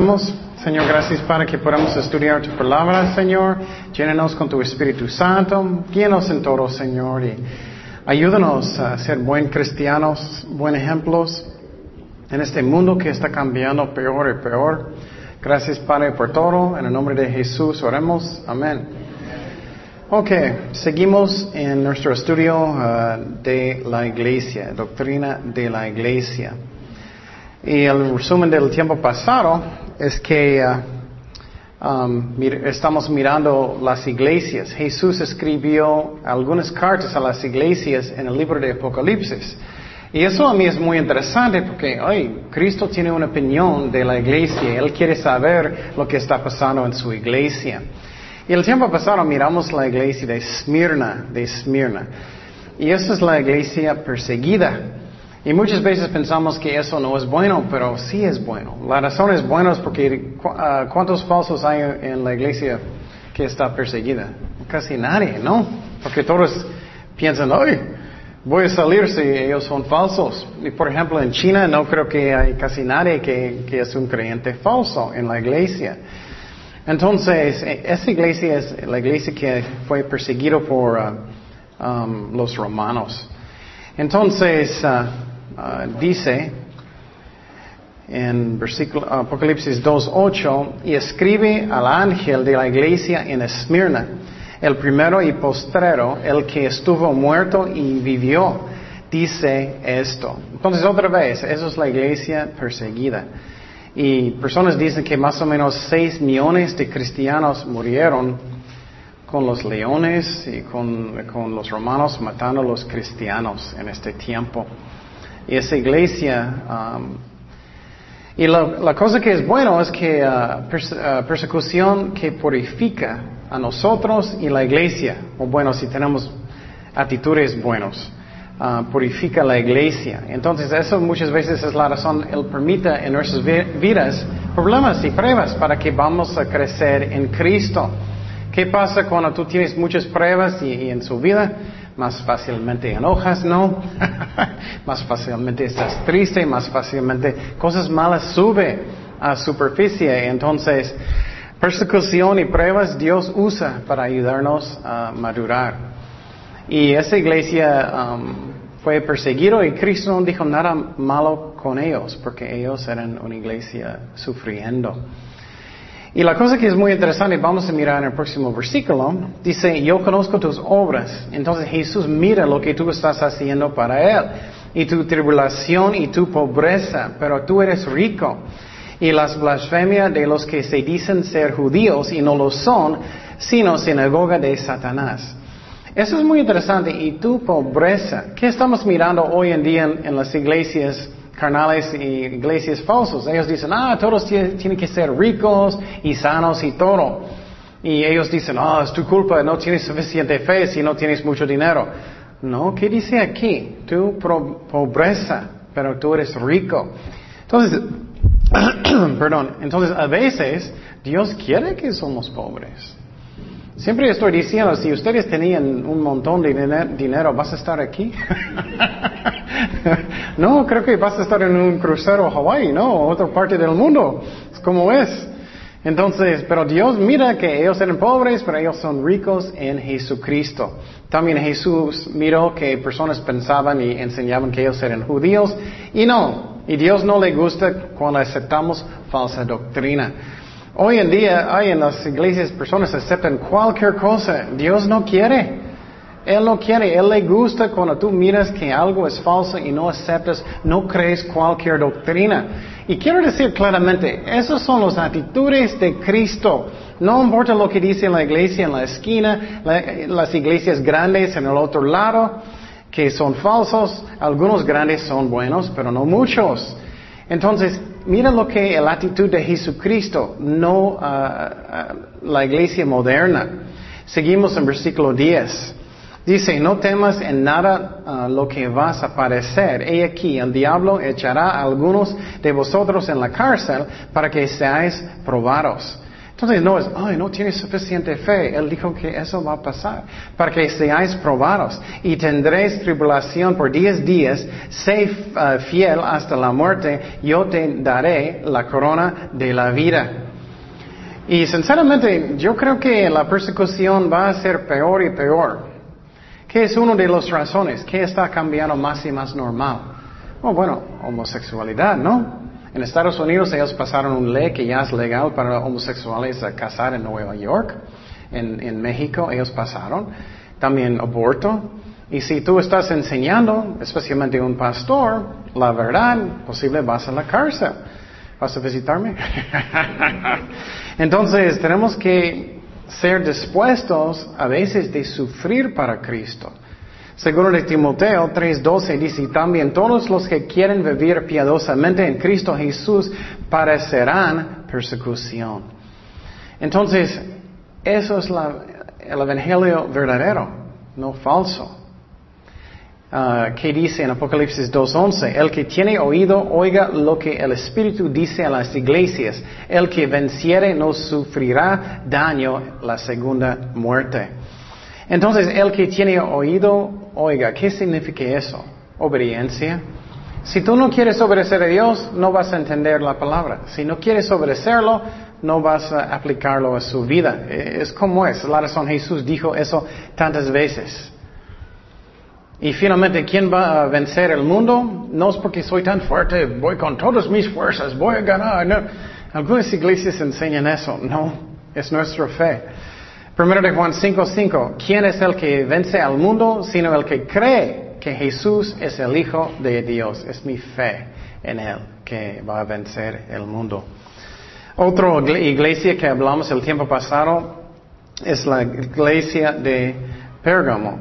Oremos. Señor, gracias para que podamos estudiar tu palabra, Señor. Llénanos con tu Espíritu Santo. Guíanos en todo, Señor. Y ayúdanos a ser buen cristianos, buen ejemplos en este mundo que está cambiando peor y peor. Gracias, Padre, por todo. En el nombre de Jesús oremos. Amén. Ok, seguimos en nuestro estudio uh, de la iglesia, doctrina de la iglesia. Y el resumen del tiempo pasado es que uh, um, estamos mirando las iglesias. Jesús escribió algunas cartas a las iglesias en el libro de Apocalipsis. Y eso a mí es muy interesante porque ay, Cristo tiene una opinión de la iglesia. Él quiere saber lo que está pasando en su iglesia. Y el tiempo pasado miramos la iglesia de Esmirna, de Esmirna. Y esa es la iglesia perseguida. Y muchas veces pensamos que eso no es bueno, pero sí es bueno. La razón es buena es porque uh, ¿cuántos falsos hay en la iglesia que está perseguida? Casi nadie, ¿no? Porque todos piensan, ay, voy a salir si ellos son falsos. Y por ejemplo, en China no creo que hay casi nadie que, que es un creyente falso en la iglesia. Entonces, e, esa iglesia es la iglesia que fue perseguida por uh, um, los romanos. Entonces, uh, uh, dice en versículo, Apocalipsis 2.8, y escribe al ángel de la iglesia en Esmirna, el primero y postrero, el que estuvo muerto y vivió, dice esto. Entonces, otra vez, eso es la iglesia perseguida. Y personas dicen que más o menos 6 millones de cristianos murieron con los leones y con, los romanos matando a los cristianos en este tiempo. Y esa iglesia, um, y la, cosa que es bueno es que uh, uh, persecución que purifica a nosotros y la iglesia, o bueno, si tenemos actitudes buenas. Ah, purifica la iglesia. Entonces eso muchas veces es la razón, Él permite en nuestras vidas problemas y pruebas para que vamos a crecer en Cristo. ¿Qué pasa cuando tú tienes muchas pruebas y, en su vida? Más fácilmente enojas, ¿no? más fácilmente estás triste, más fácilmente cosas malas sube a superficie. Entonces, persecución y pruebas Dios usa para ayudarnos a madurar. Y esa iglesia um, fue perseguido y Cristo no dijo nada malo con ellos, porque ellos eran una iglesia sufriendo. Y la cosa que es muy interesante, vamos a mirar en el próximo versículo, dice, yo conozco tus obras. Entonces Jesús mira lo que tú estás haciendo para Él, y tu tribulación y tu pobreza, pero tú eres rico. Y las blasfemias de los que se dicen ser judíos y no lo son, sino sinagoga de Satanás. Eso es muy interesante. Y tu pobreza, ¿qué estamos mirando hoy en día en, las iglesias carnales y iglesias falsas? Ellos dicen, ah, todos tienen que ser ricos y sanos y todo. Y ellos dicen, ah, es tu culpa, no tienes suficiente fe si no tienes mucho dinero. No, ¿qué dice aquí? Tu pobreza, pero tú eres rico. Entonces, perdón, entonces a veces Dios quiere que somos pobres. Siempre estoy diciendo, si ustedes tenían un montón de dinero, ¿vas a estar aquí? no, creo que vas a estar en un crucero a Hawái, no, otra parte del mundo. Es como es. Entonces, pero Dios mira que ellos eran pobres, pero ellos son ricos en Jesucristo. También Jesús miró que personas pensaban y enseñaban que ellos eran judíos y no. Y Dios no le gusta cuando aceptamos falsa doctrina. Hoy en día hay en las iglesias personas que aceptan cualquier cosa. Dios no quiere. Él no quiere. Él le gusta cuando tú miras que algo es falso y no aceptas, no crees cualquier doctrina. Y quiero decir claramente, esas son las actitudes de Cristo. No importa lo que dice la iglesia en la esquina, las iglesias grandes en el otro lado, que son falsos. Algunos grandes son buenos, pero no muchos. Entonces, mira lo que la actitud de Jesucristo, no ah, ah, la iglesia moderna. Seguimos en versículo 10. Dice, no temas en nada ah, lo que vas a padecer. He aquí, el diablo echará a algunos de vosotros en la cárcel para que seáis probados. Entonces no es, ay, no tienes suficiente fe. Él dijo que eso va a pasar. Para que seáis probados y tendréis tribulación por diez días, sé uh, fiel hasta la muerte, yo te daré la corona de la vida. Y sinceramente, yo creo que la persecución va a ser peor y peor. ¿Qué es una de las razones? ¿Qué está cambiando más y más normal? Oh, bueno, homosexualidad, ¿no? En Estados Unidos ellos pasaron una ley que ya es legal para homosexuales a casar en Nueva York. En, en México ellos pasaron. También aborto. Y si tú estás enseñando, especialmente un pastor, la verdad, posible vas a la cárcel. ¿Vas a visitarme? Entonces tenemos que ser dispuestos a veces de sufrir para Cristo. Segundo de Timoteo 3:12 dice, también todos los que quieren vivir piadosamente en Cristo Jesús parecerán persecución. Entonces, eso es el Evangelio verdadero, no falso. Uh, ¿Qué dice en Apocalipsis 2.11? El que tiene oído, oiga lo que el Espíritu dice a las iglesias. El que venciere no sufrirá daño la segunda muerte. Entonces, el que tiene oído, oiga, ¿qué significa eso? Obediencia. Si tú no quieres obedecer a Dios, no vas a entender la palabra. Si no quieres obedecerlo, no vas a aplicarlo a su vida. E, es como es. La razón Jesús dijo eso tantas veces. Y finalmente, ¿quién va a vencer el mundo? No es porque soy tan fuerte, voy con todas mis fuerzas, voy a ganar. Algunas iglesias enseñan eso. No, es nuestra fe. Primero de Juan 5:5, ¿quién es el que vence al mundo sino el que cree que Jesús es el Hijo de Dios? Es mi fe en Él que va a vencer el mundo. Otra iglesia que hablamos el tiempo pasado es la iglesia de Pérgamo.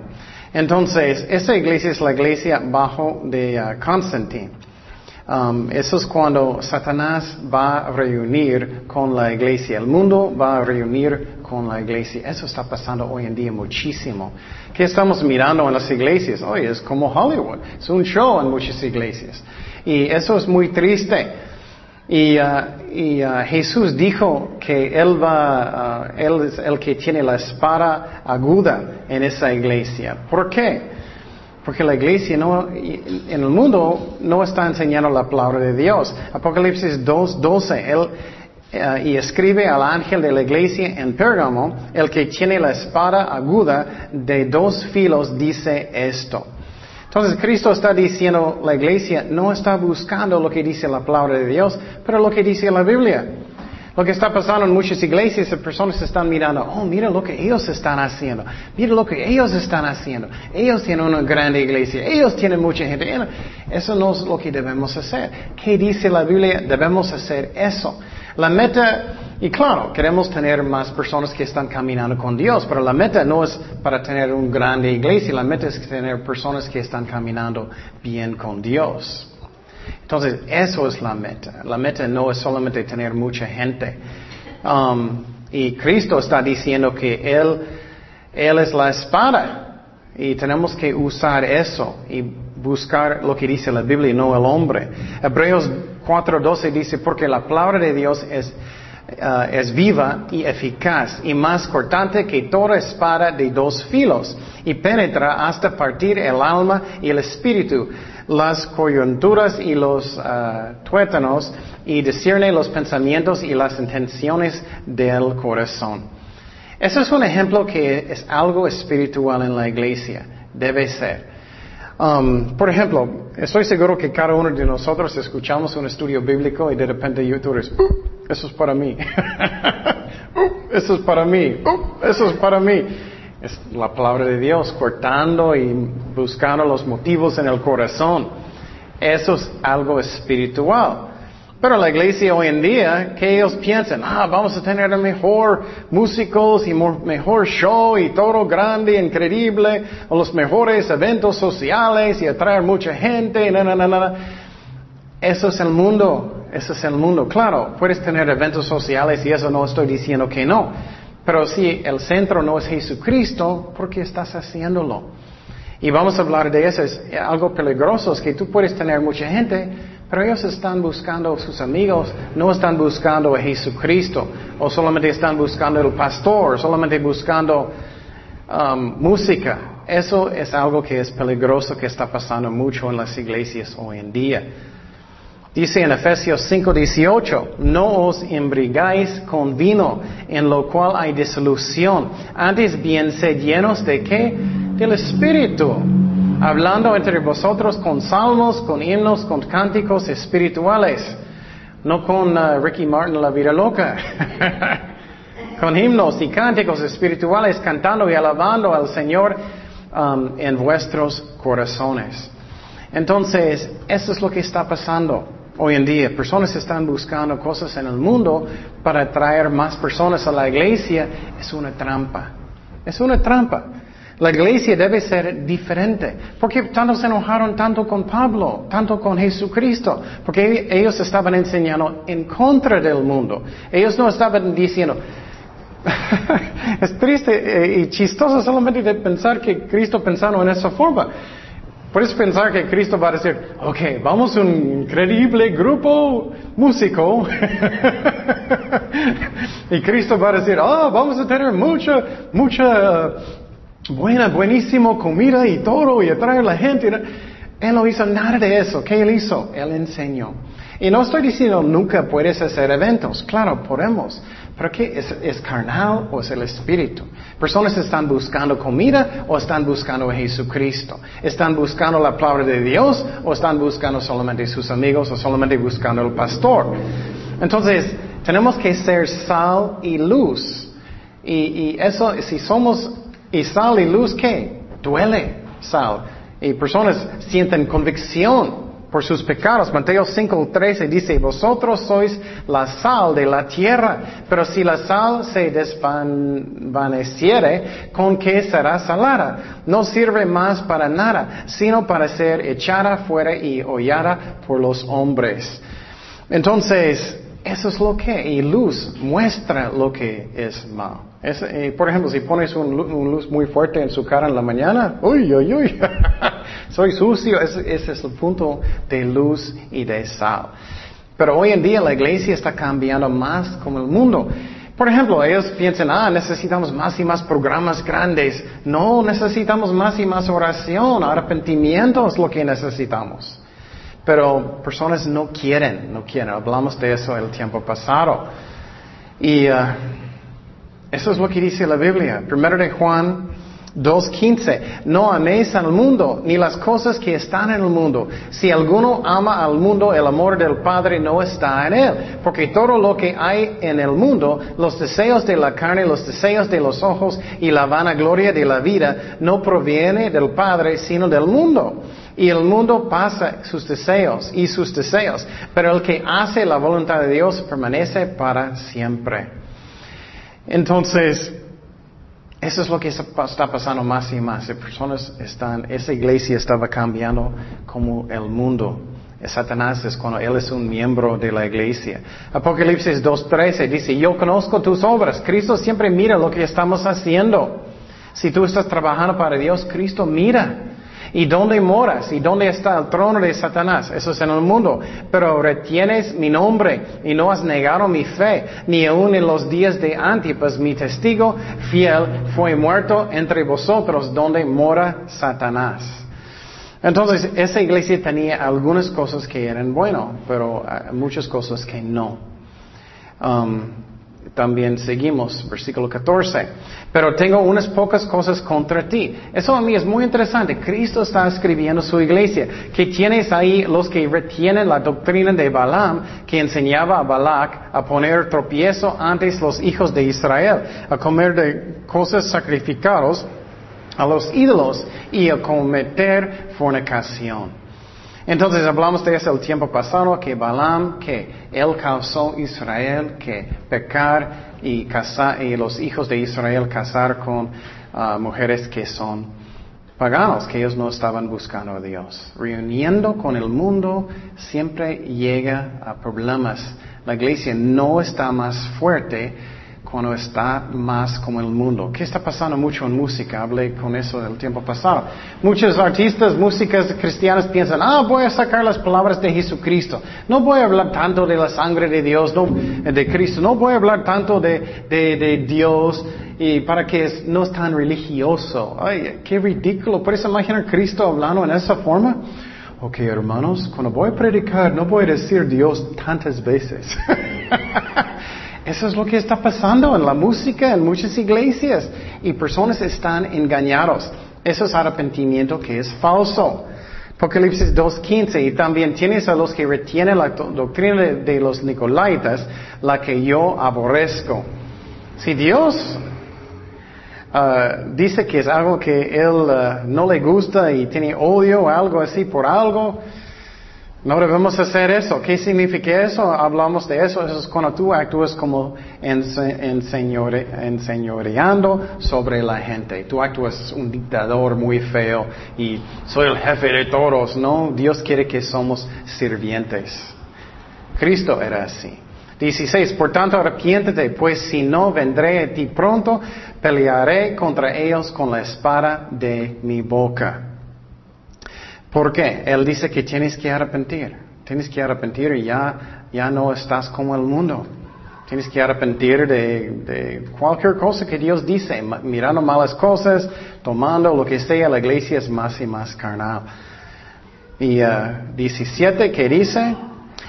Entonces, esa iglesia es la iglesia bajo de uh, Constantine. Um, eso es cuando Satanás va a reunir con la iglesia. El mundo va a reunir con la iglesia. Eso está pasando hoy en día muchísimo. ¿Qué estamos mirando en las iglesias? Hoy es como Hollywood. Es un show en muchas iglesias. Y eso es muy triste. Y, uh, uh, Jesús dijo que Él va, uh, Él es el que tiene la espada aguda en esa iglesia. ¿Por qué? Porque la iglesia no, en el mundo no está enseñando la palabra de Dios. Apocalipsis 2.12, Él eh, y escribe al ángel de la iglesia en Pérgamo, el que tiene la espada aguda de dos filos dice esto. Entonces Cristo está diciendo, la iglesia no está buscando lo que dice la palabra de Dios, pero lo que dice la Biblia. Lo que está pasando en muchas iglesias, las personas están mirando, oh, mira lo que ellos están haciendo, mira lo que ellos están haciendo. Ellos tienen una grande iglesia, ellos tienen mucha gente. Eso no es lo que debemos hacer. ¿Qué dice la Biblia? Debemos hacer eso. La meta, y claro, queremos tener más personas que están caminando con Dios, pero la meta no es para tener una grande iglesia, la meta es tener personas que están caminando bien con Dios. Entonces, eso es la meta. La meta no es solamente tener mucha gente. Um, y Cristo está diciendo que Él, Él es la espada. Y tenemos que usar eso y buscar lo que dice la Biblia no el hombre. Hebreos 4.12 dice, porque la palabra de Dios es, uh, es viva y eficaz y más cortante que toda espada de dos filos y penetra hasta partir el alma y el espíritu, las coyunturas y los uh, tuétanos y discierne los pensamientos y las intenciones del corazón. Ese es un ejemplo que es algo espiritual en la iglesia. Debe ser. Um, por ejemplo, estoy seguro que cada uno de nosotros escuchamos un estudio bíblico y de repente YouTube es, eso es para mí, eso es para mí, eso es para mí. Es la palabra de Dios cortando y buscando los motivos en el corazón. Eso es algo espiritual. Pero la iglesia hoy en día, que ellos piensan, ah, vamos a tener mejor músicos y mejor show y todo grande, increíble, o los mejores eventos sociales y atraer mucha gente, na, na, na, na. Eso es el mundo, eso es el mundo. Claro, puedes tener eventos sociales y eso no estoy diciendo que no. Pero si el centro no es Jesucristo, ¿por qué estás haciéndolo? Y vamos a hablar de eso. Es algo peligroso, es que tú puedes tener mucha gente, Pero ellos están buscando a sus amigos, no están buscando a Jesucristo, o solamente están buscando al pastor, solamente buscando um, música. Eso es algo que es peligroso que está pasando mucho en las iglesias hoy en día. Dice en Efesios 5:18, no os embrigáis con vino, en lo cual hay disolución. Antes bien sed llenos de qué? Del Espíritu. Hablando entre vosotros con salmos, con himnos, con cánticos espirituales. No con uh, Ricky Martin la vida loca. con himnos y cánticos espirituales, cantando y alabando al Señor um, en vuestros corazones. Entonces, eso es lo que está pasando. Hoy en día, personas están buscando cosas en el mundo para atraer más personas a la iglesia. Es una trampa. Es una trampa. La iglesia debe ser diferente. Porque tanto se enojaron tanto con Pablo, tanto con Jesucristo. Porque ellos estaban enseñando en contra del mundo. Ellos no estaban diciendo, es triste eh, y chistoso solamente de pensar que Cristo pensaba en esa forma. Puedes pensar que Cristo va a decir, ok, vamos a un increíble grupo músico. y Cristo va a decir, oh, vamos a tener mucha, mucha buena, buenísima comida y todo y atraer a la gente. Él no hizo nada de eso. ¿Qué él hizo? Él enseñó. Y no estoy diciendo nunca puedes hacer eventos. Claro, podemos. ¿Pero qué? ¿Es, ¿Es, carnal o es el espíritu? Personas están buscando comida o están buscando a Jesucristo. ¿Están buscando la palabra de Dios o están buscando solamente sus amigos o solamente buscando el pastor? Entonces, tenemos que ser sal y luz. Y, y eso, si somos y sal y luz, ¿qué? Duele sal. Y personas sienten convicción por sus pecados. Mateo 5:13 dice, vosotros sois la sal de la tierra, pero si la sal se desvaneciere, ¿con qué será salada? No sirve más para nada, sino para ser echada fuera y hollada por los hombres. Entonces, eso es lo que, y luz muestra lo que es mal. Eh, por ejemplo, si pones un, luz muy fuerte en su cara en la mañana, uy, uy, uy, soy sucio, ese, es el punto de luz y de sal. Pero hoy en día la iglesia está cambiando más como el mundo. Por ejemplo, ellos piensan, ah, necesitamos más y más programas grandes. No, necesitamos más y más oración, arrepentimiento es lo que necesitamos. Pero personas no quieren, no quieren. Hablamos de eso el tiempo pasado. Y uh, eso es lo que dice la Biblia. Primero de Juan 2.15. No améis al mundo, ni las cosas que están en el mundo. Si alguno ama al mundo, el amor del Padre no está en él. Porque todo lo que hay en el mundo, los deseos de la carne, los deseos de los ojos y la vanagloria de la vida, no proviene del Padre, sino del mundo. Y el mundo pasa sus deseos y sus deseos, pero el que hace la voluntad de Dios permanece para siempre. Entonces, eso es lo que está pasando más y más. Personas están, esa iglesia estaba cambiando como el mundo. Satanás es cuando él es un miembro de la iglesia. Apocalipsis 2.13 dice, yo conozco tus obras. Cristo siempre mira lo que estamos haciendo. Si tú estás trabajando para Dios, Cristo mira. ¿Y dónde moras? ¿Y dónde está el trono de Satanás? Eso es en el mundo. Pero retienes mi nombre y no has negado mi fe, ni aun en los días de Antipas, mi testigo fiel fue muerto entre vosotros, donde mora Satanás. Entonces, esa iglesia tenía algunas cosas que eran buenas, pero ah, muchas cosas que no. Um, también seguimos, versículo 14. Pero tengo unas pocas cosas contra ti. Eso a mí es muy interesante. Cristo está escribiendo su iglesia. Que tienes ahí los que retienen la doctrina de Balaam, que enseñaba a Balak a poner tropiezo antes los hijos de Israel, a comer de cosas sacrificados a los ídolos y a cometer fornicación. Entonces hablamos de eso el tiempo pasado, que Balaam, que él causó Israel que pecar y, casar, y los hijos de Israel casar con ah, mujeres que son paganos, que ellos no estaban buscando a Dios. Reuniendo con el mundo siempre llega a problemas. La iglesia no está más fuerte cuando está más como el mundo. ¿Qué está pasando mucho en música? Hablé con eso el tiempo pasado. Muchos artistas, músicas cristianas piensan, ah, voy a sacar las palabras de Jesucristo. No voy a hablar tanto de la sangre de Dios, no, de Cristo. No voy a hablar tanto de, de, de Dios y para que no es tan religioso. Ay, qué ridículo. ¿Puedes imaginar Cristo hablando en esa forma? Ok, hermanos, cuando voy a predicar no voy a decir Dios tantas veces. Eso es lo que está pasando en la música, en muchas iglesias. Y personas están engañados. Eso es arrepentimiento que es falso. Apocalipsis 2.15. Y también tienes a los que retienen la doctrina de, los Nicolaitas, la que yo aborrezco. Si Dios uh, dice que es algo que Él uh, no le gusta y tiene odio o algo así por algo, no debemos hacer eso. ¿Qué significa eso? Hablamos de eso. Eso es cuando tú actúas como enseñoreando sobre la gente. Tú actúas un dictador muy feo y soy el jefe de todos. No, Dios quiere que somos sirvientes. Cristo era así. 16. Por tanto, arrepiéntete, pues si no vendré a ti pronto, pelearé contra ellos con la espada de mi boca. ¿Por qué? Él dice que tienes que arrepentir. Tienes que arrepentir y ya, ya no estás como el mundo. Tienes que arrepentir de, cualquier cosa que Dios dice, mirando malas cosas, tomando lo que sea, la iglesia es más y más carnal. Y 17, uh, que dice,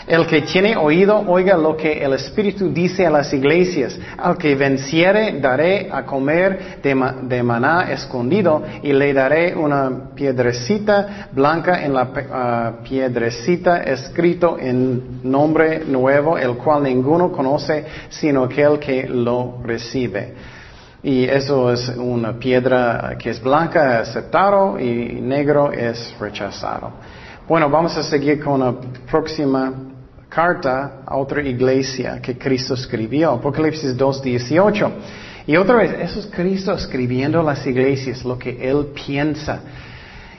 el que tiene oído, oiga lo que el Espíritu dice a las iglesias. Al que venciere, daré a comer de, maná escondido y le daré una piedrecita blanca en la uh, piedrecita escrito en nombre nuevo, el cual ninguno conoce sino aquel que lo recibe. Y eso es una piedra que es blanca, aceptado, y negro es rechazado. Bueno, vamos a seguir con la próxima carta a otra iglesia que Cristo escribió, Apocalipsis 2.18. Y otra vez, eso es Cristo escribiendo las iglesias, lo que Él piensa.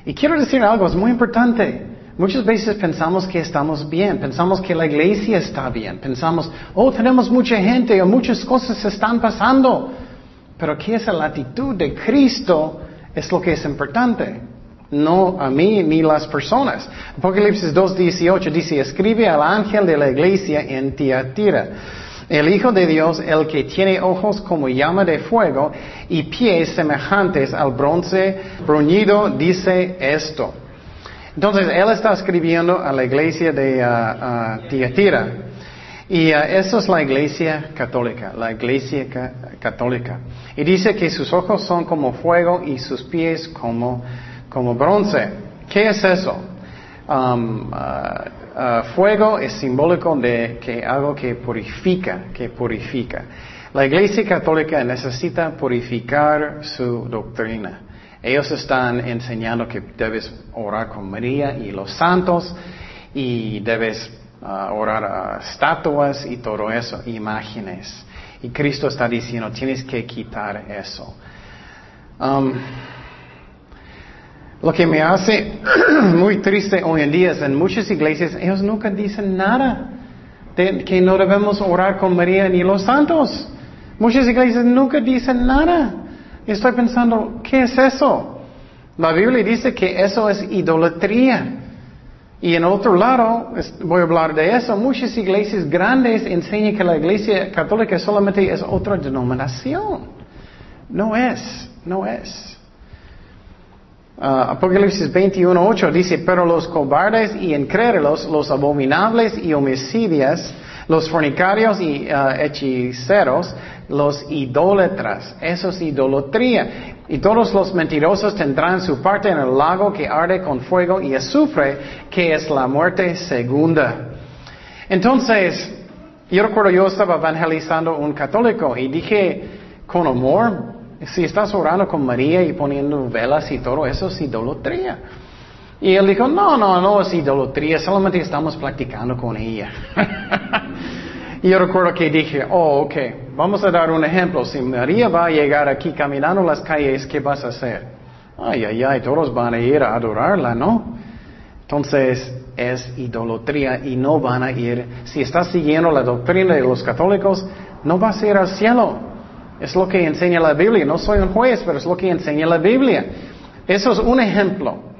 Y quiero decir algo, es muy importante. Muchas veces pensamos que estamos bien, pensamos que la iglesia está bien, pensamos, oh, tenemos mucha gente o muchas cosas están pasando. Pero ¿qué es la actitud de Cristo? Es lo que es importante no a mí ni las personas. Apocalipsis 2.18 dice, escribe al ángel de la iglesia en Tiatira. El Hijo de Dios, el que tiene ojos como llama de fuego y pies semejantes al bronce bruñido, dice esto. Entonces, él está escribiendo a la iglesia de uh, uh, Tiatira. Y uh, eso es la iglesia católica, la iglesia católica. Y dice que sus ojos son como fuego y sus pies como como bronce. ¿Qué es eso? Um, uh, uh, fuego es simbólico de que algo que purifica, que purifica. La Iglesia Católica necesita purificar su doctrina. Ellos están enseñando que debes orar con María y los santos y debes uh, orar a estatuas y todo eso, imágenes. Y Cristo está diciendo, tienes que quitar eso. Um, lo que me hace muy triste hoy en día es en muchas iglesias ellos nunca dicen nada de que no debemos orar con María ni los santos. Muchas iglesias nunca dicen nada. Estoy pensando, ¿qué es eso? La Biblia dice que eso es idolatría. Y en otro lado, voy a hablar de eso, muchas iglesias grandes enseñan que la iglesia católica solamente es otra denominación. No es, no es. Uh, Apocalipsis 21.8 dice, pero los cobardes y incrédulos, los abominables y homicidios, los fornicarios y uh, hechiceros, los idólatras, eso es idolatría. Y todos los mentirosos tendrán su parte en el lago que arde con fuego y azufre, que es la muerte segunda. Entonces, yo recuerdo yo estaba evangelizando un católico y dije con amor, si estás orando con María y poniendo velas y todo eso es idolatría. Y él dijo, no, no, no es idolatría, solamente estamos practicando con ella. y yo recuerdo que dije, oh, ok, vamos a dar un ejemplo. Si María va a llegar aquí caminando las calles, ¿qué vas a hacer? Ay, ay, ay, todos van a ir a adorarla, ¿no? Entonces es idolatría y no van a ir. Si estás siguiendo la doctrina de los católicos, no vas a ir al cielo. Es lo que enseña la Biblia. No soy un juez, pero es lo que enseña la Biblia. Eso es un ejemplo.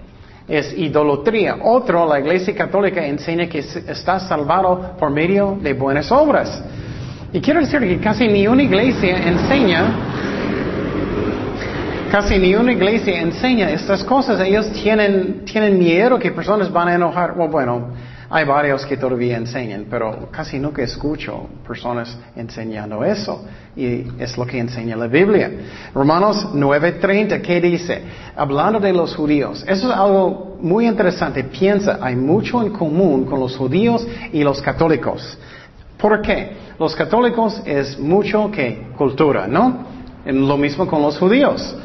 Es idolatría. Otro, la Iglesia Católica enseña que está salvado por medio de buenas obras. Y quiero decir que casi ni una iglesia enseña, casi ni una iglesia enseña estas cosas. Ellos tienen, tienen miedo que personas van a enojar. bueno, hay varios que todavía enseñan, pero casi nunca escucho personas enseñando eso. Y es lo que enseña la Biblia. Romanos 9:30, ¿qué dice? Hablando de los judíos. Eso es algo muy interesante. Piensa, hay mucho en común con los judíos y los católicos. ¿Por qué? Los católicos es mucho que cultura, ¿no? Lo mismo con los judíos.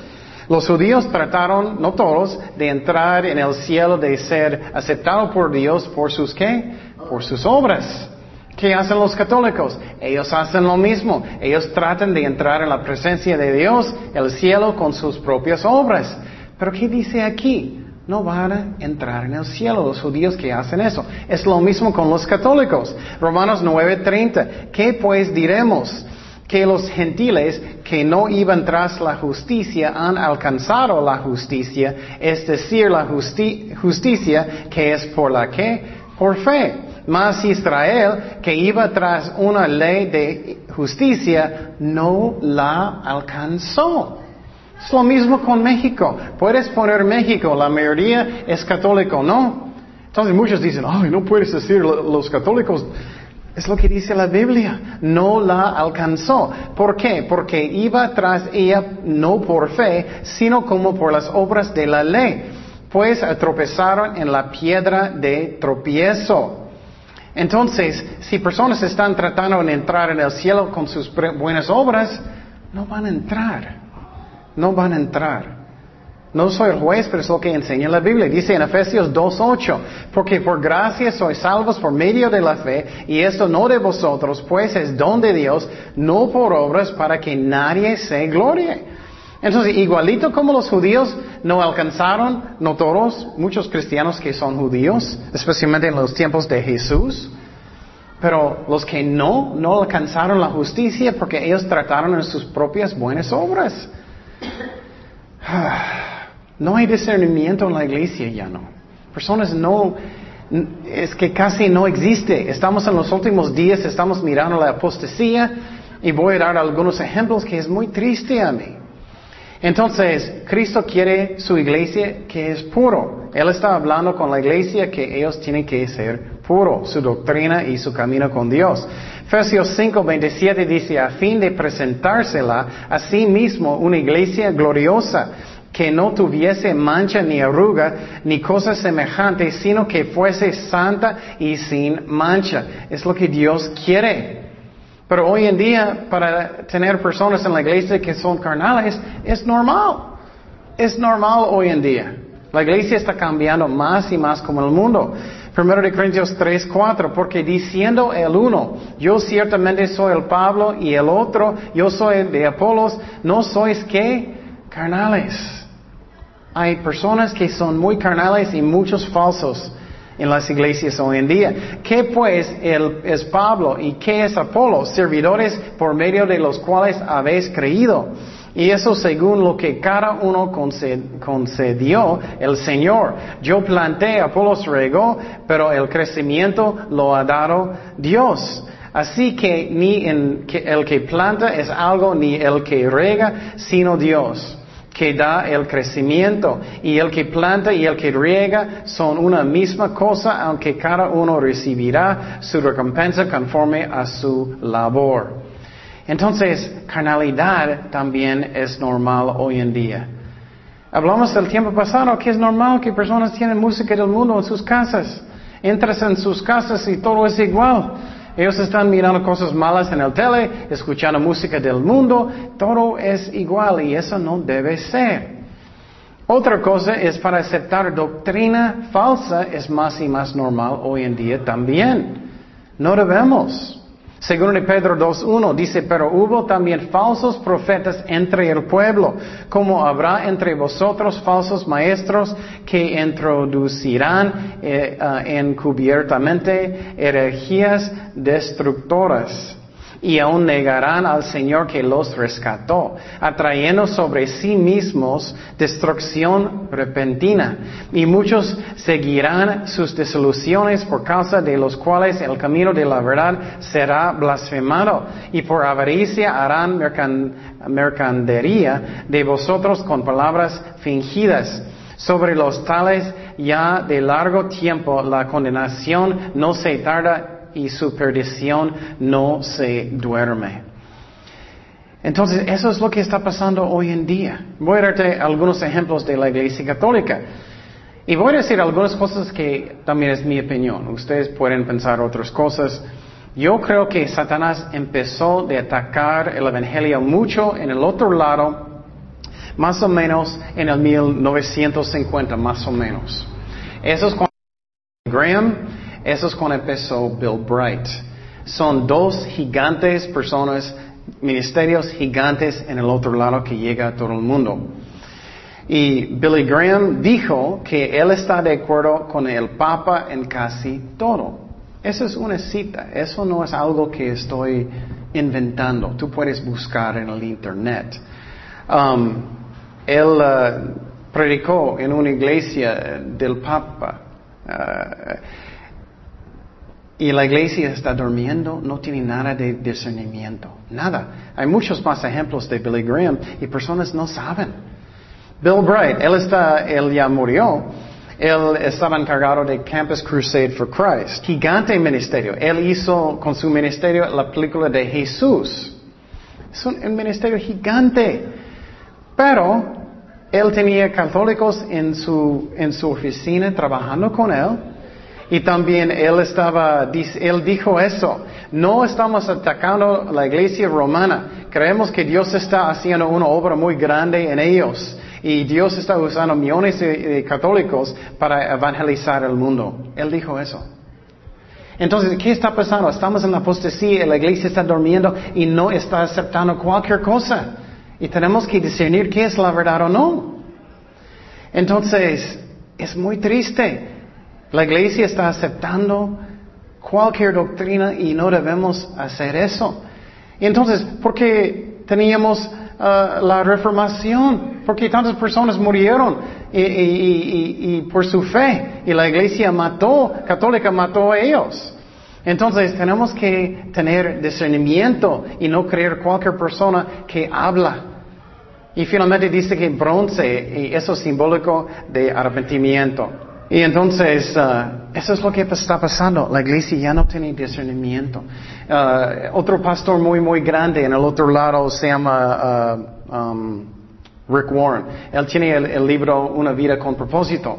Los judíos trataron, no todos, de entrar en el cielo, de ser aceptados por Dios por sus qué? Por sus obras. ¿Qué hacen los católicos? Ellos hacen lo mismo. Ellos tratan de entrar en la presencia de Dios, el cielo, con sus propias obras. Pero ¿qué dice aquí? No van a entrar en el cielo los judíos que hacen eso. Es lo mismo con los católicos. Romanos 9:30. ¿Qué pues diremos? Que los gentiles que no iban tras la justicia han alcanzado la justicia, es decir, la justicia que es por la que, por fe. Mas Israel, que iba tras una ley de justicia, no la alcanzó. Es lo mismo con México. Puedes poner México, la mayoría es católico, ¿no? Entonces muchos dicen, ay, no puedes decir los católicos es lo que dice la Biblia. No la alcanzó. ¿Por qué? Porque iba tras ella no por fe, sino como por las obras de la ley. Pues tropezaron en la piedra de tropiezo. Entonces, si personas están tratando de entrar en el cielo con sus buenas obras, no van a entrar. No van a entrar. No soy el juez, pero es lo que enseña la Biblia. Dice en Efesios 2.8, porque por gracia sois salvos por medio de la fe, y esto no de vosotros, pues es don de Dios, no por obras para que nadie se glorie. Entonces, igualito como los judíos no alcanzaron, no todos, muchos cristianos que son judíos, especialmente en los tiempos de Jesús, pero los que no, no alcanzaron la justicia porque ellos trataron en sus propias buenas obras. No hay discernimiento en la iglesia ya no. Personas no, es que casi no existe. Estamos en los últimos días, estamos mirando la apostasía y voy a dar algunos ejemplos que es muy triste a mí. Entonces, Cristo quiere su iglesia que es puro. Él está hablando con la iglesia que ellos tienen que ser puro, su doctrina y su camino con Dios. Efesios 5, 27 dice, a fin de presentársela a sí mismo una iglesia gloriosa que no tuviese mancha ni arruga ni cosa semejante, sino que fuese santa y sin mancha. Es lo que Dios quiere. Pero hoy en día, para tener personas en la iglesia que son carnales, es normal. Es normal hoy en día. La iglesia está cambiando más y más como el mundo. Primero de Corintios 3, 4, porque diciendo el uno, yo ciertamente soy el Pablo y el otro, yo soy de Apolos, no sois que carnales. Hay personas que son muy carnales y muchos falsos en las iglesias hoy en día. ¿Qué pues es Pablo y qué es Apolo? Servidores por medio de los cuales habéis creído. Y eso según lo que cada uno concedió el Señor. Yo planté, Apolo regó, pero el crecimiento lo ha dado Dios. Así que ni el que planta es algo, ni el que rega, sino Dios que da el crecimiento y el que planta y el que riega son una misma cosa, aunque cada uno recibirá su recompensa conforme a su labor. Entonces, carnalidad también es normal hoy en día. Hablamos del tiempo pasado que es normal que personas tienen música del mundo en sus casas. Entras en sus casas y todo es igual. Ellos están mirando cosas malas en el tele, escuchando música del mundo, todo es igual y eso no debe ser. Otra cosa es para aceptar doctrina falsa es más y más normal hoy en día también. No debemos. Según Pedro 2.1 dice, pero hubo también falsos profetas entre el pueblo, como habrá entre vosotros falsos maestros que introducirán eh, ah, encubiertamente herejías destructoras y aún negarán al Señor que los rescató, atrayendo sobre sí mismos destrucción repentina. Y muchos seguirán sus desilusiones por causa de los cuales el camino de la verdad será blasfemado, y por avaricia harán mercadería de vosotros con palabras fingidas. Sobre los tales ya de largo tiempo la condenación no se tarda y su perdición no se duerme. Entonces, eso es lo que está pasando hoy en día. Voy a darte algunos ejemplos de la Iglesia Católica. Y voy a decir algunas cosas que también es mi opinión. Ustedes pueden pensar otras cosas. Yo creo que Satanás empezó de atacar el Evangelio mucho en el otro lado, más o menos en el 1950, más o menos. Eso es cuando Graham eso es cuando empezó Bill Bright. Son dos gigantes personas, ministerios gigantes en el otro lado que llega a todo el mundo. Y Billy Graham dijo que él está de acuerdo con el Papa en casi todo. Eso es una cita, eso no es algo que estoy inventando. Tú puedes buscar en el Internet. Um, él uh, predicó en una iglesia del Papa. Uh, y la iglesia está durmiendo, no tiene nada de discernimiento, nada. Hay muchos más ejemplos de Billy Graham y personas no saben. Bill Bright, él está, él ya murió. Él estaba encargado de Campus Crusade for Christ. Gigante ministerio. Él hizo con su ministerio la película de Jesús. Es un, ministerio gigante. Pero él tenía católicos en su, en su oficina trabajando con él y también él estaba, él dijo eso. No estamos atacando la iglesia romana. Creemos que Dios está haciendo una obra muy grande en ellos. Y Dios está usando millones de, católicos para evangelizar el mundo. Él dijo eso. Entonces, ¿qué está pasando? Estamos en la apostasía, la iglesia está durmiendo y no está aceptando cualquier cosa. Y tenemos que discernir qué es la verdad o no. Entonces, es muy triste. La iglesia está aceptando cualquier doctrina y no debemos hacer eso. Entonces, ¿por qué teníamos uh, la reformación? Porque tantas personas murieron y, y, por su fe y la iglesia mató, católica mató a ellos. Entonces tenemos que tener discernimiento y no creer cualquier persona que habla. Y finalmente dice que bronce, y eso es simbólico de arrepentimiento. Y entonces, uh, eso es lo que está pasando. La iglesia ya no tiene discernimiento. Uh, otro pastor muy, muy grande en el otro lado se llama uh, um, Rick Warren. Él tiene el, libro Una vida con propósito.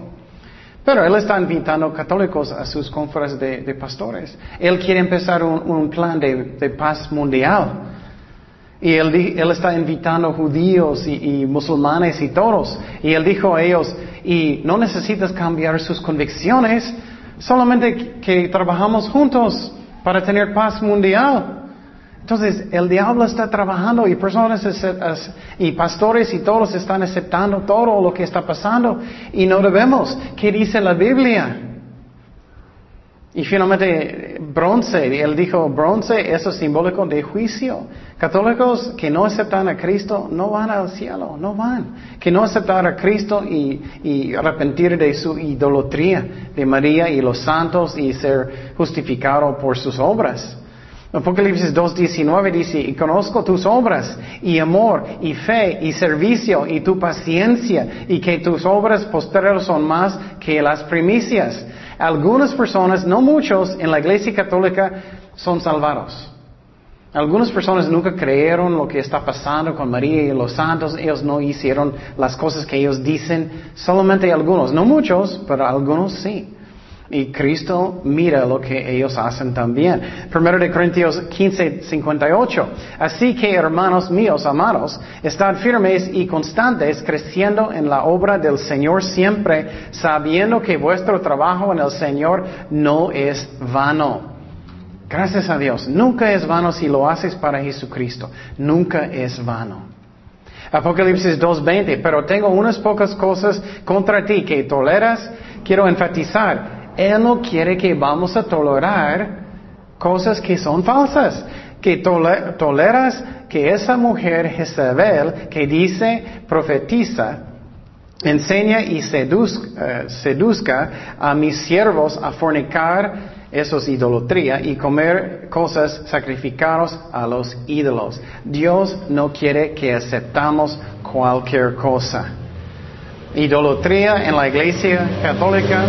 Pero él está invitando católicos a sus conferencias de, pastores. Él quiere empezar un, plan de, paz mundial. Y él, él, está invitando judíos y, y, musulmanes y todos. Y él dijo a ellos, y no necesitas cambiar sus convicciones, solamente que trabajamos juntos para tener paz mundial. Entonces, el diablo está trabajando y personas y pastores y todos están aceptando todo lo que está pasando y no debemos. ¿Qué dice la Biblia? Y finalmente, bronce, él dijo, bronce, eso es simbólico de juicio. Católicos que no aceptan a Cristo no van al cielo, no van. Que no aceptan a Cristo y, y arrepentir de su idolatría de María y los santos y ser justificado por sus obras. Apocalipsis 2.19 dice, y conozco tus obras, y amor, y fe, y servicio, y tu paciencia, y que tus obras posteriores son más que las primicias. Algunas personas, no muchos, en la iglesia católica son salvados. Algunas personas nunca creyeron lo que está pasando con María y los santos. Ellos no hicieron las cosas que ellos dicen. Solamente algunos, no muchos, pero algunos sí. Y Cristo mira lo que ellos hacen también. Primero de Corintios 15, 58. Así que, hermanos míos, amados, estad firmes y constantes, creciendo en la obra del Señor siempre, sabiendo que vuestro trabajo en el Señor no es vano. Gracias a Dios. Nunca es vano si lo haces para Jesucristo. Nunca es vano. Apocalipsis 2.20. Pero tengo unas pocas cosas contra ti que toleras. Quiero enfatizar él no quiere que vamos a tolerar cosas que son falsas. que toleras que esa mujer Jezebel que dice, profetiza, enseña y seduzca, eh, seduzca a mis siervos a fornicar, eso es idolatría, y comer cosas sacrificadas a los ídolos. Dios no quiere que aceptamos cualquier cosa. Idolatría en la iglesia católica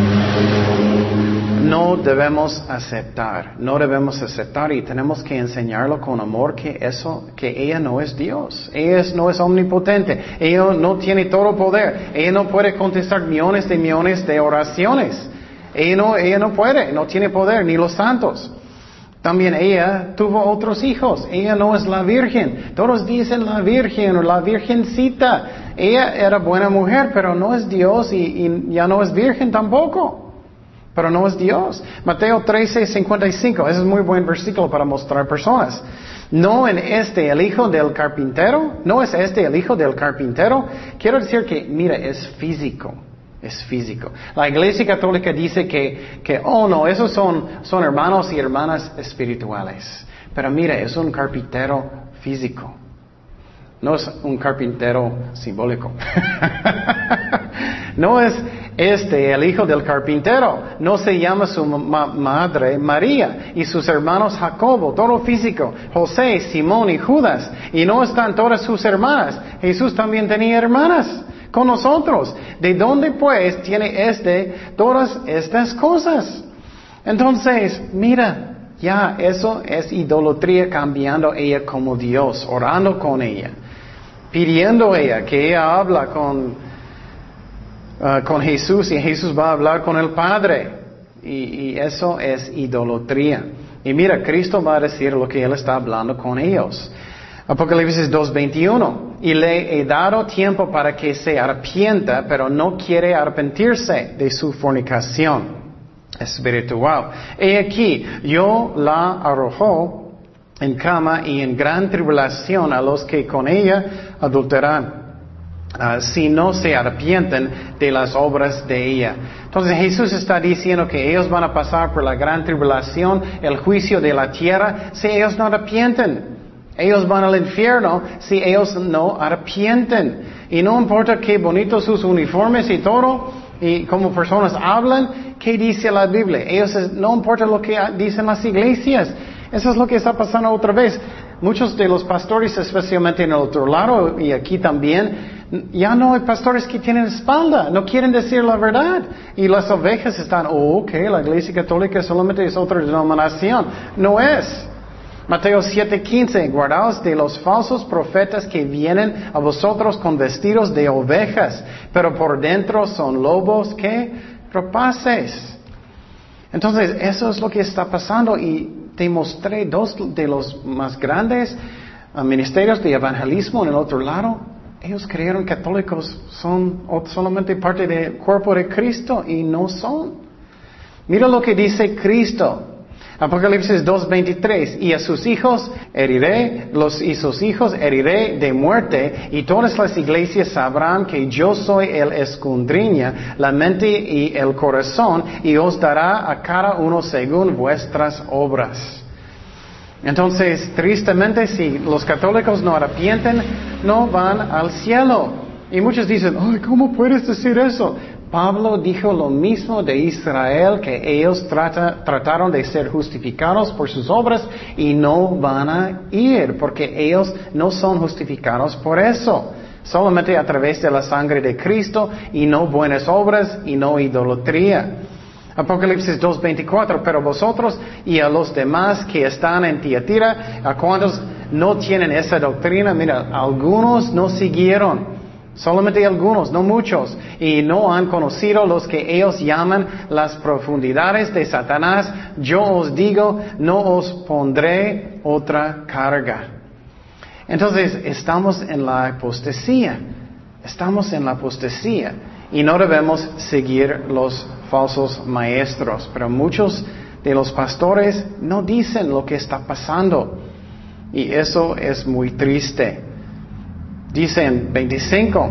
no debemos aceptar, no debemos aceptar y tenemos que enseñarlo con amor que eso, que ella no es Dios, ella no es omnipotente, ella no tiene todo poder, ella no puede contestar millones de millones de oraciones, ella no, ella no puede, no tiene poder, ni los santos. También ella tuvo otros hijos. Ella no es la virgen. Todos dicen la virgen o la virgencita. Ella era buena mujer, pero no es Dios y ya no es virgen tampoco pero no es Dios. Mateo 13, 55, ese es muy buen versículo para mostrar personas. No en este el hijo del carpintero, no es este el hijo del carpintero. Quiero decir que, mira, es físico, es físico. La iglesia católica dice que, que oh no, esos son, son hermanos y hermanas espirituales. Pero mira, es un carpintero físico. No es un carpintero simbólico. no es este, el hijo del carpintero. No se llama su madre María y sus hermanos Jacobo, todo físico, José, Simón y Judas. Y no están todas sus hermanas. Jesús también tenía hermanas con nosotros. ¿De dónde pues tiene este todas estas cosas? Entonces, mira, ya eso es idolatría cambiando ella como Dios, orando con ella pidiendo ella que ella habla con, uh, con Jesús y Jesús va a hablar con el Padre. Y, eso es idolatría. Y mira, Cristo va a decir lo que Él está hablando con ellos. Apocalipsis 2.21. Y le he dado tiempo para que se arrepienta, pero no quiere arrepentirse de su fornicación espiritual. Y aquí, yo la arrojó en cama y en gran tribulación a los que con ella adulteran. Ah, si no se arrepienten de las obras de ella. Entonces Jesús está diciendo que ellos van a pasar por la gran tribulación, el juicio de la tierra, si ellos no arrepienten. Ellos van al infierno si ellos no arrepienten. Y no importa qué bonitos sus uniformes y todo, y como personas hablan, ¿qué dice la Biblia? Ellos no importa lo que dicen las iglesias. Eso es lo que está pasando otra vez. Muchos de los pastores, especialmente en el otro lado y aquí también, ya no hay pastores que tienen espalda, no quieren decir la verdad. Y las ovejas están, oh, ok, la iglesia católica solamente es otra denominación. No es. Mateo 7:15, guardaos de los falsos profetas que vienen a vosotros con vestidos de ovejas, pero por dentro son lobos que rapaces. Entonces, eso es lo que está pasando y te mostré dos de los más grandes ah, ministerios de evangelismo en el otro lado. Ellos creyeron católicos son solamente parte del cuerpo de Cristo y no son. Mira lo que dice Cristo. Apocalipsis 2.23, y a sus hijos heriré, los y sus hijos heriré de muerte, y todas las iglesias sabrán que yo soy el escondriña, la mente y el corazón, y os dará a cada uno según vuestras obras. Entonces, tristemente, si los católicos no arrepienten, no van al cielo. Y muchos dicen, ay, ¿cómo puedes decir eso? Pablo dijo lo mismo de Israel, que ellos trataron de ser justificados por sus obras y no van a ir, porque ellos no son justificados por eso. Solamente a través de la sangre de Cristo y no buenas obras y no idolatría. Apocalipsis 2.24, pero vosotros y a los demás que están en Tiatira, a cuantos no tienen esa doctrina, mira, algunos no siguieron. Solamente algunos, no muchos, y no han conocido los que ellos llaman las profundidades de Satanás. Yo os digo, no os pondré otra carga. Entonces, estamos en la apostasía. Estamos en la apostasía. Y no debemos seguir los falsos maestros. Pero muchos de los pastores no dicen lo que está pasando. Y eso es muy triste. Dicen 25,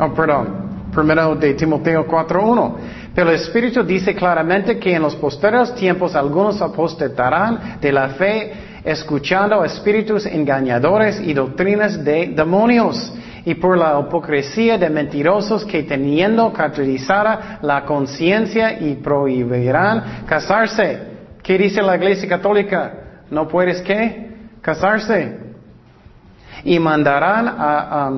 oh perdón, primero de Timoteo 4.1. Pero el Espíritu dice claramente que en los posteriores tiempos algunos apostatarán de la fe escuchando espíritus engañadores y doctrinas de demonios, y por la hipocresía de mentirosos que teniendo caracterizada la conciencia y prohibirán casarse. ¿Qué dice la Iglesia Católica? ¿No puedes qué? Casarse. Y mandarán a,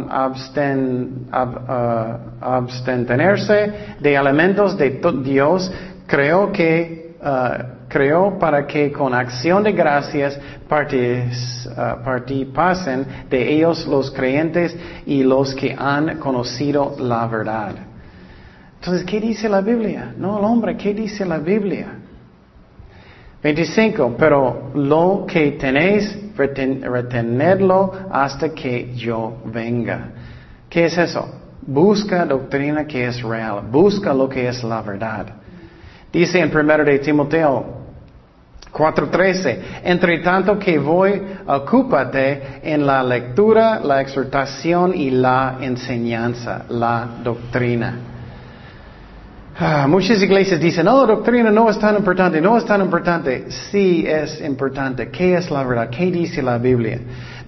abstenerse de elementos de Dios. Creo que uh, creó para que con acción de gracias uh, participasen de ellos los creyentes y los que han conocido la verdad. Entonces, ¿qué dice la Biblia? No el hombre, ¿qué dice la Biblia? 25, pero lo que tenéis, retenerlo hasta que yo venga. ¿Qué es eso? Busca doctrina que es real, busca lo que es la verdad. Dice en 1 de Timoteo 4.13. Entre tanto que voy, ocúpate en la lectura, la exhortación y la enseñanza, la doctrina. Ah, muchas iglesias dicen, no, doctrina no es tan importante, no es tan importante. Sí es importante. ¿Qué es la verdad? ¿Qué dice la Biblia?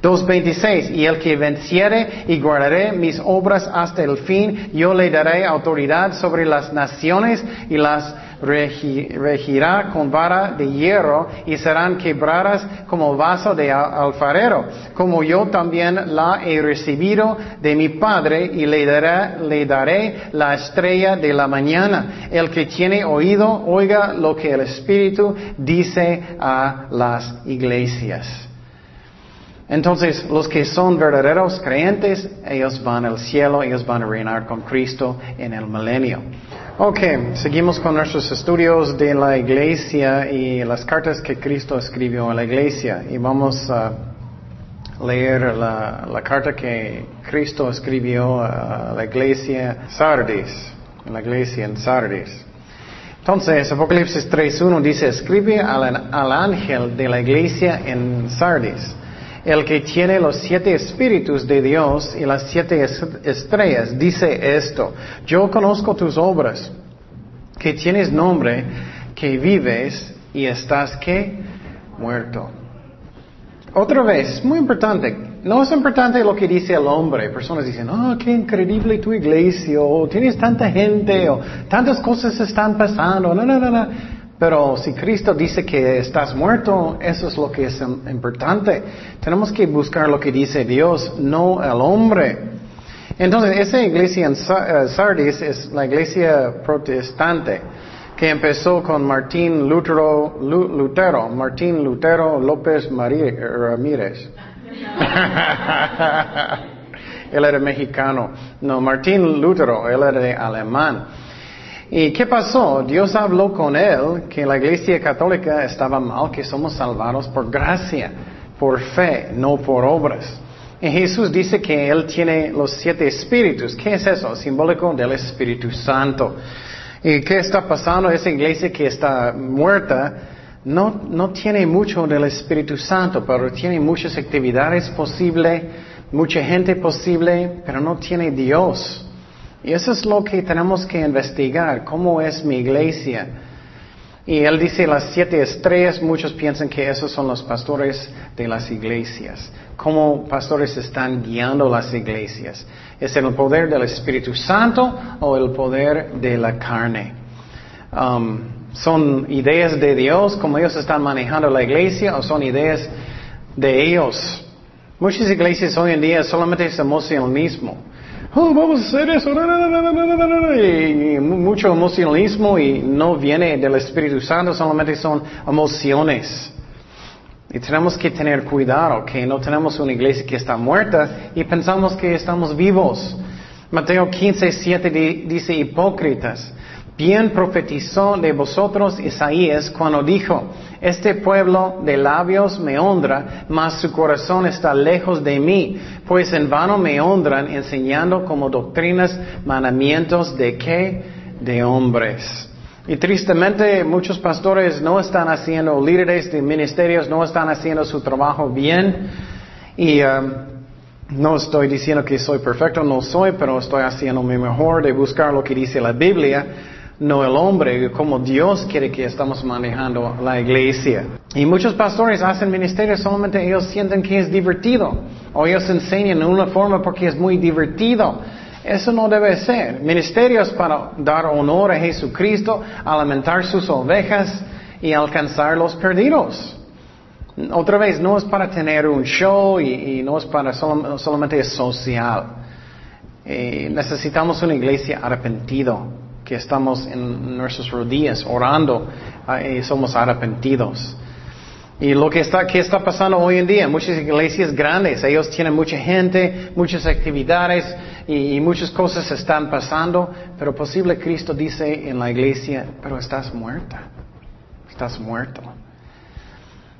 2.26, y el que venciere y guardaré mis obras hasta el fin, yo le daré autoridad sobre las naciones y las regirá con vara de hierro y serán quebradas como vaso de alfarero, como yo también la he recibido de mi Padre y le daré, le daré la estrella de la mañana. El que tiene oído, oiga lo que el Espíritu dice a las iglesias. Entonces, los que son verdaderos creyentes, ellos van al cielo, ellos van a reinar con Cristo en el milenio. Ok, seguimos con nuestros estudios de la iglesia y las cartas que Cristo escribió a la iglesia. Y vamos a leer la, carta que Cristo escribió a la iglesia Sardis, la iglesia en Sardis. Entonces, Apocalipsis 3.1 dice, escribe al, al ángel de la iglesia en Sardis el que tiene los siete espíritus de Dios y las siete estrellas, dice esto, yo conozco tus obras, que tienes nombre, que vives y estás que muerto. Otra vez, muy importante, no es importante lo que dice el hombre. Personas dicen, oh, qué increíble tu iglesia, o tienes tanta gente, o tantas cosas están pasando. No, no, no, no. Pero si Cristo dice que estás muerto, eso es lo que es importante. Tenemos que buscar lo que dice Dios, no el hombre. Entonces, esa iglesia en eh, Sardis es la iglesia protestante que empezó con Martín Lutero, Lutero Martín Lutero López Ramírez. él era mexicano. No, Martín Lutero, él era de alemán. ¿Y qué pasó? Dios habló con él que la iglesia católica estaba mal, que somos salvados por gracia, por fe, no por obras. Y Jesús dice que Él tiene los siete espíritus. ¿Qué es eso? Simbólico del Espíritu Santo. ¿Y qué está pasando? Esa iglesia que está muerta no, no tiene mucho del Espíritu Santo, pero tiene muchas actividades posibles, mucha gente posible, pero no tiene Dios. Y eso es lo que tenemos que investigar, cómo es mi iglesia. Y él dice las siete estrellas, muchos piensan que esos son los pastores de las iglesias. ¿Cómo pastores están guiando las iglesias? ¿Es el poder del Espíritu Santo o el poder de la carne? Um, ¿Son ideas de Dios como ellos están manejando la iglesia o son ideas de ellos? Muchas iglesias hoy en día solamente es emocionalismo oh, vamos a hacer eso, y mucho emocionalismo y no viene del Espíritu Santo, solamente son emociones. Y tenemos que tener cuidado que no tenemos una iglesia que está muerta y pensamos que estamos vivos. Mateo 15, 7 dice hipócritas. Bien profetizó de vosotros Isaías cuando dijo, este pueblo de labios me honra, mas su corazón está lejos de mí, pues en vano me honran enseñando como doctrinas mandamientos de qué? De hombres. Y tristemente muchos pastores no están haciendo, líderes de ministerios no están haciendo su trabajo bien. Y um, no estoy diciendo que soy perfecto, no soy, pero estoy haciendo mi mejor de buscar lo que dice la Biblia no el hombre, como Dios quiere que estamos manejando la iglesia. Y muchos pastores hacen ministerio solamente ellos sienten que es divertido, o ellos enseñan en una forma porque es muy divertido. Eso no debe ser. Ministerios para dar honor a Jesucristo, alimentar sus ovejas y alcanzar los perdidos. Otra vez, no es para tener un show y, no es para solamente social. Eh, necesitamos una iglesia arrepentido, que estamos en nuestras rodillas orando eh, y somos arrepentidos. Y lo que está, ¿qué está pasando hoy en día, muchas iglesias grandes, ellos tienen mucha gente, muchas actividades y, muchas cosas están pasando, pero posible Cristo dice en la iglesia, pero estás muerta, estás muerto.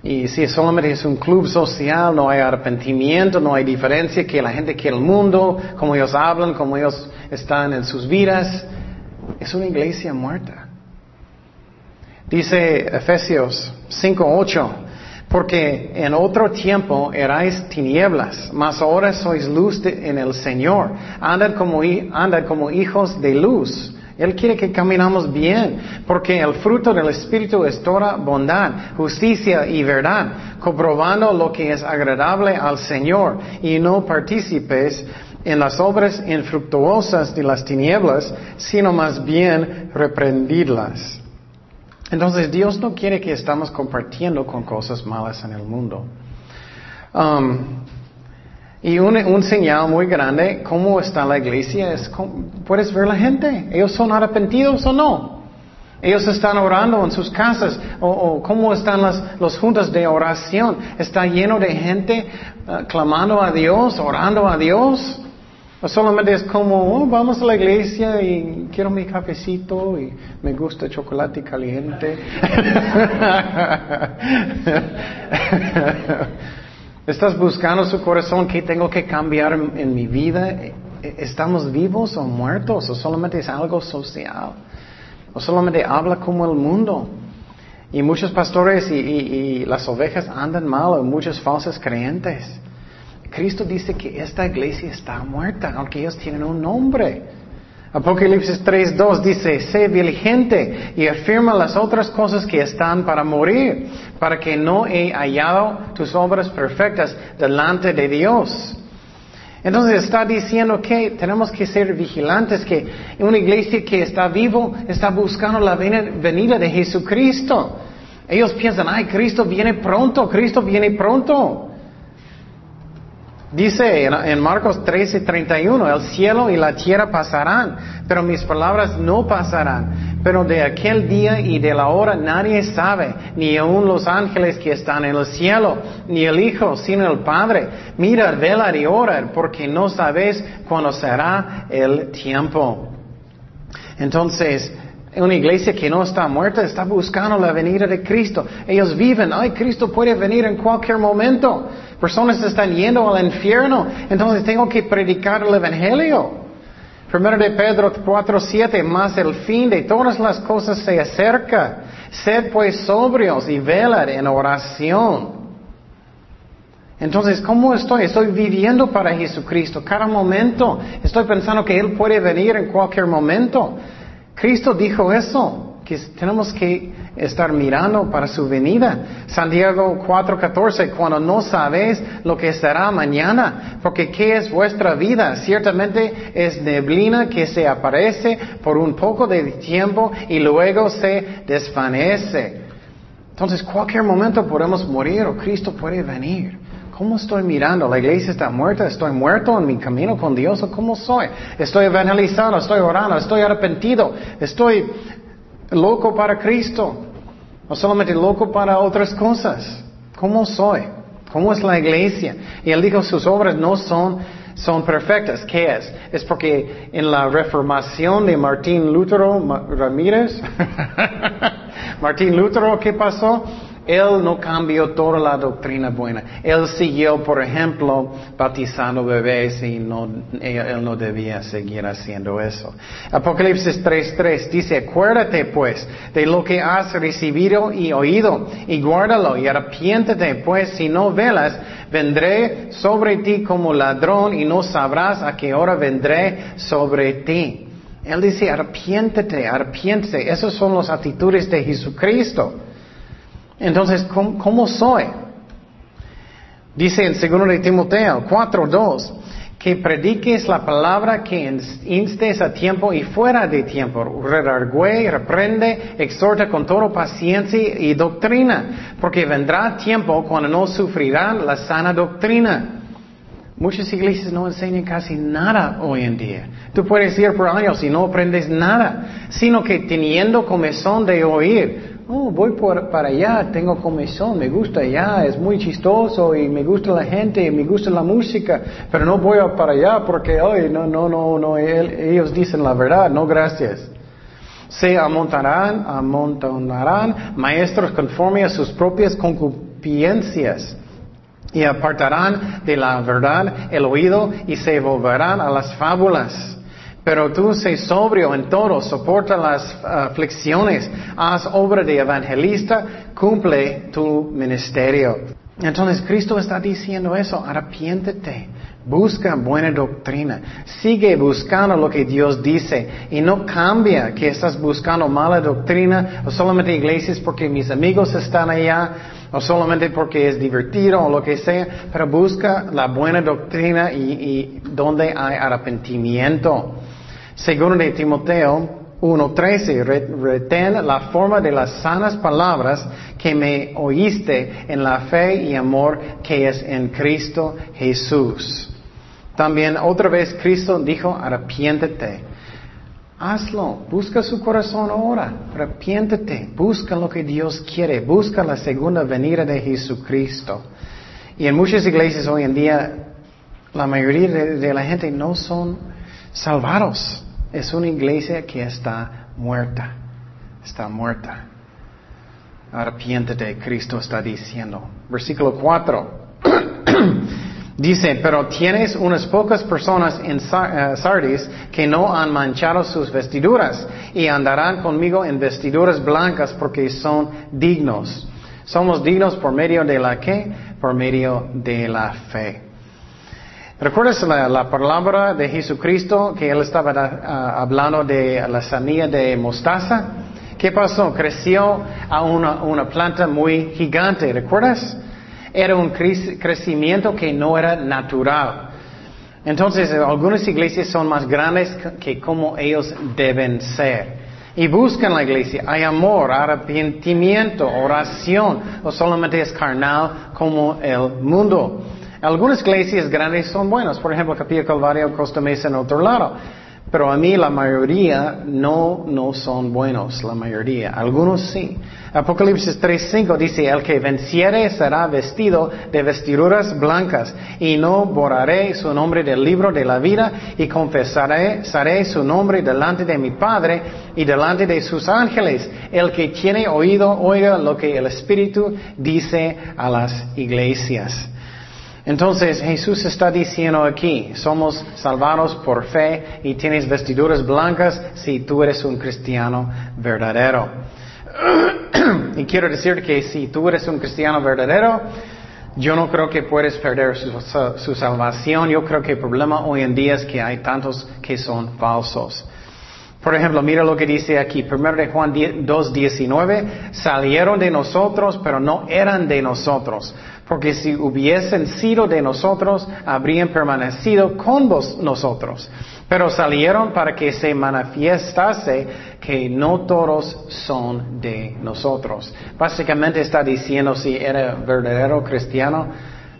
Y si solamente es un club social, no hay arrepentimiento, no hay diferencia, que la gente quiere el mundo, como ellos hablan, como ellos están en sus vidas, es una iglesia muerta. Dice Efesios 5.8, porque en otro tiempo erais tinieblas, mas ahora sois luz en el Señor. Andad como, andad como hijos de luz. Él quiere que caminamos bien, porque el fruto del Espíritu es toda bondad, justicia y verdad, comprobando lo que es agradable al Señor, y no participes en las obras infructuosas de las tinieblas, sino más bien reprendidlas. Entonces Dios no quiere que estamos compartiendo con cosas malas en el mundo. Um, y un, señal muy grande, cómo está la iglesia, es puedes ver la gente. ¿Ellos son arrepentidos o no? Ellos están orando en sus casas. ¿O, cómo están las los juntas de oración? ¿Está lleno de gente uh, clamando a Dios, orando a Dios? O solamente es como, oh, vamos a la iglesia y quiero mi cafecito y me gusta chocolate caliente. ¿Estás buscando su corazón? ¿Qué tengo que cambiar en, mi vida? ¿Estamos vivos o muertos? ¿O solamente es algo social? ¿O solamente habla como el mundo? Y muchos pastores y, y las ovejas andan mal, muchos falsos creyentes. Cristo dice que esta iglesia está muerta, aunque ellos tienen un nombre. Apocalipsis 3.2 dice, sé diligente y afirma las otras cosas que están para morir, para que no he hallado tus obras perfectas delante de Dios. Entonces está diciendo que tenemos que ser vigilantes, que una iglesia que está vivo está buscando la venida de Jesucristo. Ellos piensan, ay, Cristo viene pronto, Cristo viene pronto. Dice en, Marcos 13, 31, el cielo y la tierra pasarán, pero mis palabras no pasarán. Pero de aquel día y de la hora nadie sabe, ni aun los ángeles que están en el cielo, ni el Hijo, sino el Padre. Mira, vela y ora, porque no sabes cuándo será el tiempo. Entonces, una iglesia que no está muerta está buscando la venida de Cristo. Ellos viven, ay, Cristo puede venir en cualquier momento. Personas están yendo al infierno, entonces tengo que predicar el Evangelio. Primero de Pedro 4:7, más el fin de todas las cosas se acerca. Sed pues sobrios y velad en oración. Entonces, ¿cómo estoy? Estoy viviendo para Jesucristo cada momento. Estoy pensando que Él puede venir en cualquier momento. Cristo dijo eso, que tenemos que estar mirando para su venida. Santiago 4:14, cuando no sabéis lo que será mañana, porque ¿qué es vuestra vida? Ciertamente es neblina que se aparece por un poco de tiempo y luego se desvanece. Entonces, cualquier momento podemos morir o Cristo puede venir. ¿Cómo estoy mirando? ¿La iglesia está muerta? ¿Estoy muerto en mi camino con Dios? ¿O cómo soy? ¿Estoy evangelizando? ¿Estoy orando? ¿Estoy arrepentido? ¿Estoy loco para Cristo? ¿O solamente loco para otras cosas? ¿Cómo soy? ¿Cómo es la iglesia? Y él dijo, sus obras no son, son perfectas. ¿Qué es? Es porque en la reformación de Martín Lutero Ramírez, Martín Lutero, ¿qué pasó? Él no cambió toda la doctrina buena. Él siguió, por ejemplo, bautizando bebés y no, él no debía seguir haciendo eso. Apocalipsis 3.3 dice, acuérdate pues de lo que has recibido y oído y guárdalo y arrepiéntete pues si no velas, vendré sobre ti como ladrón y no sabrás a qué hora vendré sobre ti. Él dice, arrepiéntete, arrepiéntete. Esas son las actitudes de Jesucristo. Entonces, ¿cómo, soy? Dice en 2 de Timoteo 4.2, que prediques la palabra que instes a tiempo y fuera de tiempo, redargüe, reprende, exhorta con toda paciencia y doctrina, porque vendrá tiempo cuando no sufrirán la sana doctrina. Muchas iglesias no enseñan casi nada hoy en día. Tú puedes ir por años y no aprendes nada, sino que teniendo comezón de oír, Oh, voy por, para allá, tengo comisión, me gusta allá, es muy chistoso y me gusta la gente y me gusta la música, pero no voy para allá porque, hoy no, no, no, no, ellos dicen la verdad, no gracias. Se amontarán, amontonarán maestros conforme a sus propias concupiscencias y apartarán de la verdad el oído y se volverán a las fábulas. Pero tú sé sobrio en todo, soporta las aflicciones, haz obra de evangelista, cumple tu ministerio. Entonces Cristo está diciendo eso, arrepiéntete, busca buena doctrina, sigue buscando lo que Dios dice y no cambia que estás buscando mala doctrina o solamente iglesias porque mis amigos están allá o solamente porque es divertido o lo que sea, pero busca la buena doctrina y, y donde hay arrepentimiento. Según de Timoteo 1.13, retén la forma de las sanas palabras que me oíste en la fe y amor que es en Cristo Jesús. También otra vez Cristo dijo, arrepiéntete. Hazlo, busca su corazón ahora, arrepiéntete, busca lo que Dios quiere, busca la segunda venida de Jesucristo. Y en muchas iglesias hoy en día, la mayoría de la gente no son salvados. Es una iglesia que está muerta. Está muerta. Arrepiéntete, Cristo está diciendo. Versículo 4. Dice, pero tienes unas pocas personas en eh, Sardis que no han manchado sus vestiduras y andarán conmigo en vestiduras blancas porque son dignos. Somos dignos por medio de la qué? Por medio de la fe. ¿Recuerdas la, palabra de Jesucristo que él estaba ah, hablando de la sanía de mostaza? ¿Qué pasó? Creció a una, planta muy gigante, ¿recuerdas? Era un crecimiento que no era natural. Entonces, algunas iglesias son más grandes que como ellos deben ser. Y buscan la iglesia. Hay amor, arrepentimiento, oración, o solamente es carnal como el mundo. Algunas iglesias grandes son buenas, por ejemplo, Capilla Calvario, Costa Mesa en otro lado. Pero a mí la mayoría no, no son buenos, la mayoría. Algunos sí. Apocalipsis 3.5 dice, el que venciere será vestido de vestiduras blancas y no borraré su nombre del libro de la vida y confesaré seré su nombre delante de mi Padre y delante de sus ángeles. El que tiene oído, oiga lo que el Espíritu dice a las iglesias. Entonces Jesús está diciendo aquí, somos salvados por fe y tienes vestiduras blancas si tú eres un cristiano verdadero. y quiero decir que si tú eres un cristiano verdadero, yo no creo que puedes perder su, salvación. Yo creo que el problema hoy en día es que hay tantos que son falsos. Por ejemplo, mira lo que dice aquí, 1 de Juan 2.19, salieron de nosotros, pero no eran de nosotros porque si hubiesen sido de nosotros, habrían permanecido con vos nosotros. Pero salieron para que se manifestase que no todos son de nosotros. Básicamente está diciendo si era verdadero cristiano,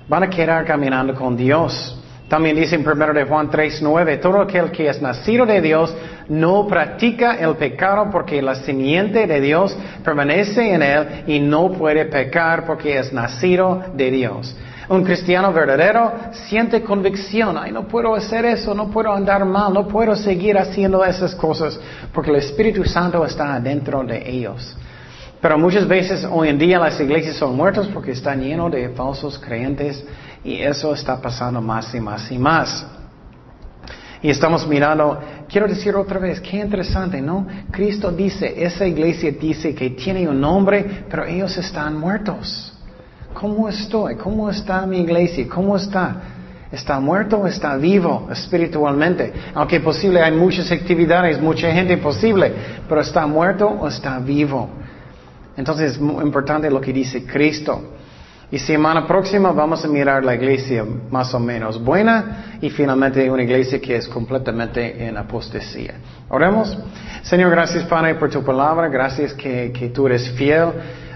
van a quedar caminando con Dios. También dice en 1 de Juan 3.9, todo aquel que es nacido de Dios no practica el pecado porque la simiente de Dios permanece en él y no puede pecar porque es nacido de Dios. Un cristiano verdadero siente convicción, ay, no puedo hacer eso, no puedo andar mal, no puedo seguir haciendo esas cosas porque el Espíritu Santo está dentro de ellos. Pero muchas veces hoy en día las iglesias son muertas porque están llenos de falsos creyentes y eso está pasando más y más y más. Y estamos mirando, quiero decir otra vez, qué interesante, ¿no? Cristo dice, esa iglesia dice que tiene un nombre, pero ellos están muertos. ¿Cómo estoy? ¿Cómo está mi iglesia? ¿Cómo está? ¿Está muerto o está vivo espiritualmente? Aunque posible hay muchas actividades, mucha gente posible, pero ¿está muerto o está vivo? Entonces es muy importante lo que dice Cristo. Y semana próxima vamos a mirar la iglesia más o menos buena y finalmente una iglesia que es completamente en apostasía. Oremos. Señor, gracias Padre por tu palabra, gracias que, tú eres fiel.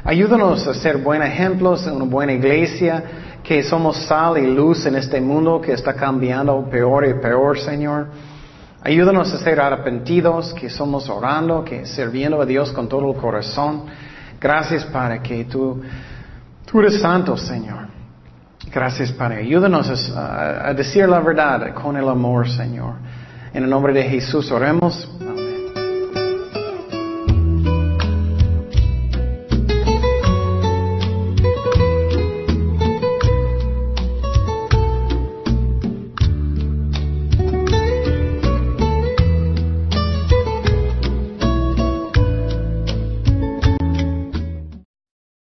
Ayúdanos a ser buenos ejemplos una buena iglesia, que somos sal y luz en este mundo que está cambiando peor y peor, Señor. Ayúdanos a ser arrepentidos, que somos orando, que sirviendo a Dios con todo el corazón. Gracias, Padre, que tú Tú eres santo, Señor. Gracias, Padre. Ayúdanos a, a decir la verdad con el amor, Señor. En el nombre de Jesús oremos.